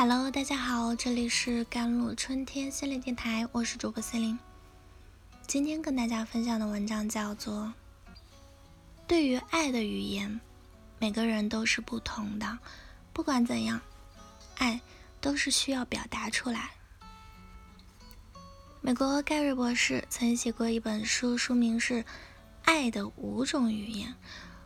Hello，大家好，这里是甘露春天心灵电台，我是主播心灵。今天跟大家分享的文章叫做《对于爱的语言》，每个人都是不同的，不管怎样，爱都是需要表达出来。美国盖瑞博士曾写过一本书，书名是《爱的五种语言》，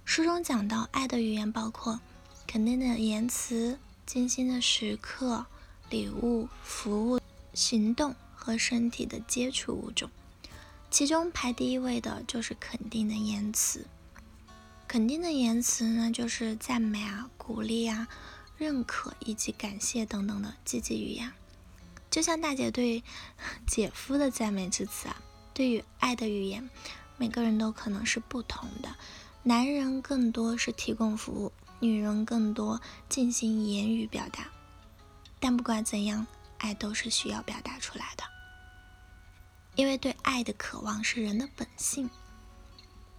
书中讲到，爱的语言包括肯定的言辞。精心的时刻、礼物、服务、行动和身体的接触五种，其中排第一位的就是肯定的言辞。肯定的言辞呢，就是赞美啊、鼓励啊、认可以及感谢等等的积极语言。就像大姐对姐夫的赞美之词啊，对于爱的语言，每个人都可能是不同的。男人更多是提供服务。女人更多进行言语表达，但不管怎样，爱都是需要表达出来的。因为对爱的渴望是人的本性，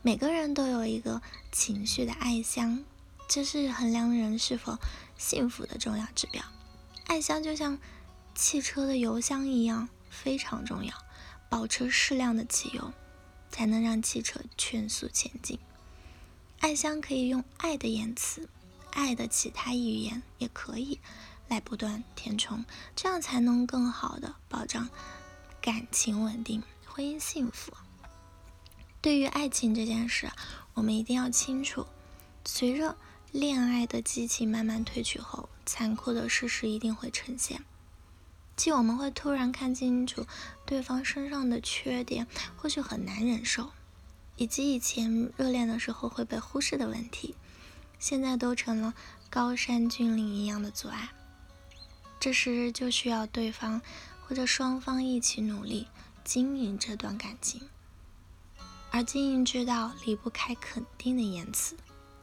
每个人都有一个情绪的爱箱，这是衡量人是否幸福的重要指标。爱箱就像汽车的油箱一样，非常重要，保持适量的汽油，才能让汽车全速前进。爱香可以用爱的言辞，爱的其他语言也可以来不断填充，这样才能更好的保障感情稳定、婚姻幸福。对于爱情这件事，我们一定要清楚，随着恋爱的激情慢慢褪去后，残酷的事实一定会呈现，即我们会突然看清楚对方身上的缺点，或许很难忍受。以及以前热恋的时候会被忽视的问题，现在都成了高山峻岭一样的阻碍。这时就需要对方或者双方一起努力经营这段感情，而经营之道离不开肯定的言辞。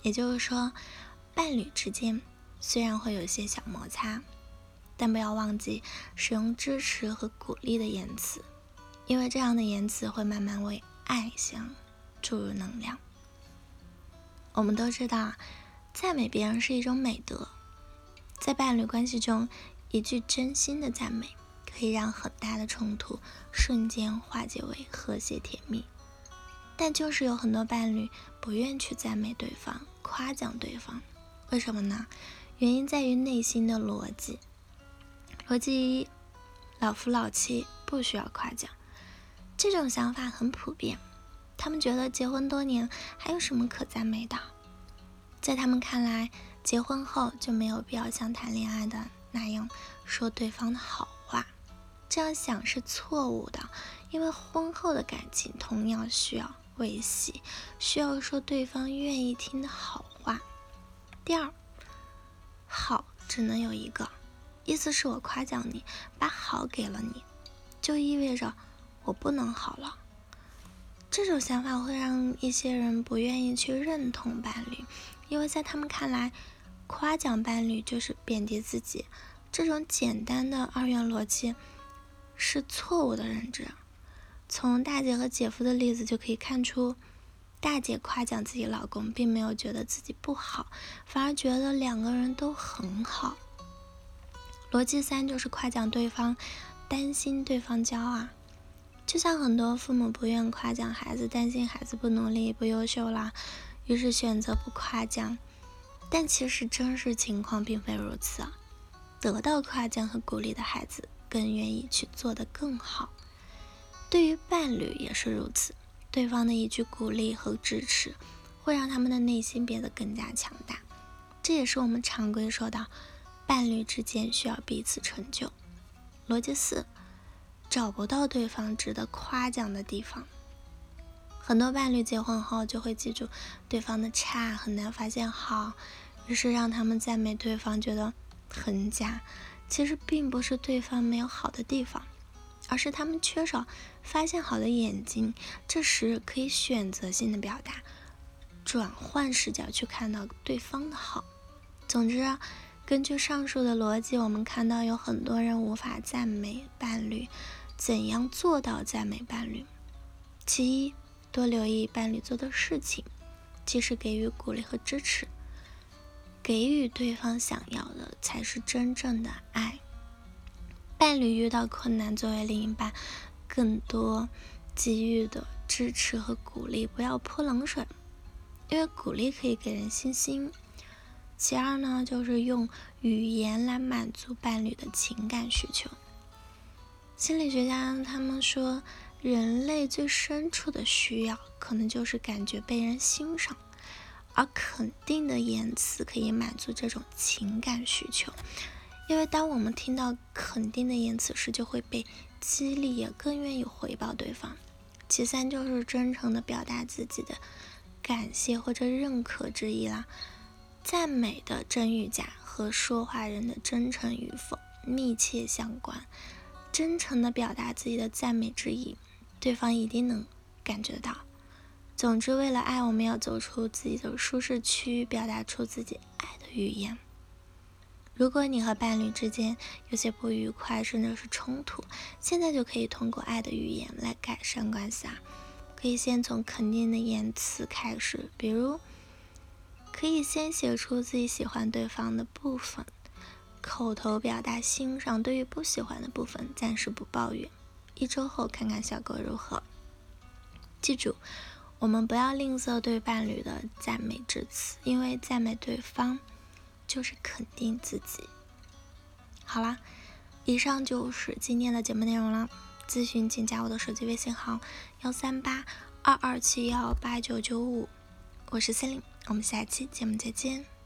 也就是说，伴侣之间虽然会有些小摩擦，但不要忘记使用支持和鼓励的言辞，因为这样的言辞会慢慢为爱相。注入能量。我们都知道，赞美别人是一种美德。在伴侣关系中，一句真心的赞美可以让很大的冲突瞬间化解为和谐甜蜜。但就是有很多伴侣不愿去赞美对方、夸奖对方，为什么呢？原因在于内心的逻辑。逻辑一：老夫老妻不需要夸奖。这种想法很普遍。他们觉得结婚多年还有什么可赞美的？在他们看来，结婚后就没有必要像谈恋爱的那样说对方的好话。这样想是错误的，因为婚后的感情同样需要维系，需要说对方愿意听的好话。第二，好只能有一个，意思是我夸奖你，把好给了你，就意味着我不能好了。这种想法会让一些人不愿意去认同伴侣，因为在他们看来，夸奖伴侣就是贬低自己。这种简单的二元逻辑是错误的认知。从大姐和姐夫的例子就可以看出，大姐夸奖自己老公，并没有觉得自己不好，反而觉得两个人都很好。逻辑三就是夸奖对方，担心对方骄傲。就像很多父母不愿夸奖孩子，担心孩子不努力、不优秀啦，于是选择不夸奖。但其实真实情况并非如此啊，得到夸奖和鼓励的孩子更愿意去做得更好。对于伴侣也是如此，对方的一句鼓励和支持，会让他们的内心变得更加强大。这也是我们常规说的，伴侣之间需要彼此成就。逻辑四。找不到对方值得夸奖的地方，很多伴侣结婚后就会记住对方的差，很难发现好，于是让他们赞美对方觉得很假。其实并不是对方没有好的地方，而是他们缺少发现好的眼睛。这时可以选择性的表达，转换视角去看到对方的好。总之，根据上述的逻辑，我们看到有很多人无法赞美伴侣。怎样做到赞美伴侣？其一，多留意伴侣做的事情，及时给予鼓励和支持。给予对方想要的，才是真正的爱。伴侣遇到困难，作为另一半，更多给予的支持和鼓励，不要泼冷水，因为鼓励可以给人信心。其二呢，就是用语言来满足伴侣的情感需求。心理学家他们说，人类最深处的需要，可能就是感觉被人欣赏，而肯定的言辞可以满足这种情感需求。因为当我们听到肯定的言辞时，就会被激励，也更愿意回报对方。其三就是真诚的表达自己的感谢或者认可之意啦。赞美的真与假和说话人的真诚与否密切相关。真诚的表达自己的赞美之意，对方一定能感觉到。总之，为了爱，我们要走出自己的舒适区，表达出自己爱的语言。如果你和伴侣之间有些不愉快，甚至是冲突，现在就可以通过爱的语言来改善关系啊！可以先从肯定的言辞开始，比如。可以先写出自己喜欢对方的部分，口头表达欣赏；对于不喜欢的部分，暂时不抱怨。一周后看看效果如何。记住，我们不要吝啬对伴侣的赞美之词，因为赞美对方就是肯定自己。好啦，以上就是今天的节目内容了。咨询请加我的手机微信号：幺三八二二七幺八九九五。我是森林，我们下期节目再见。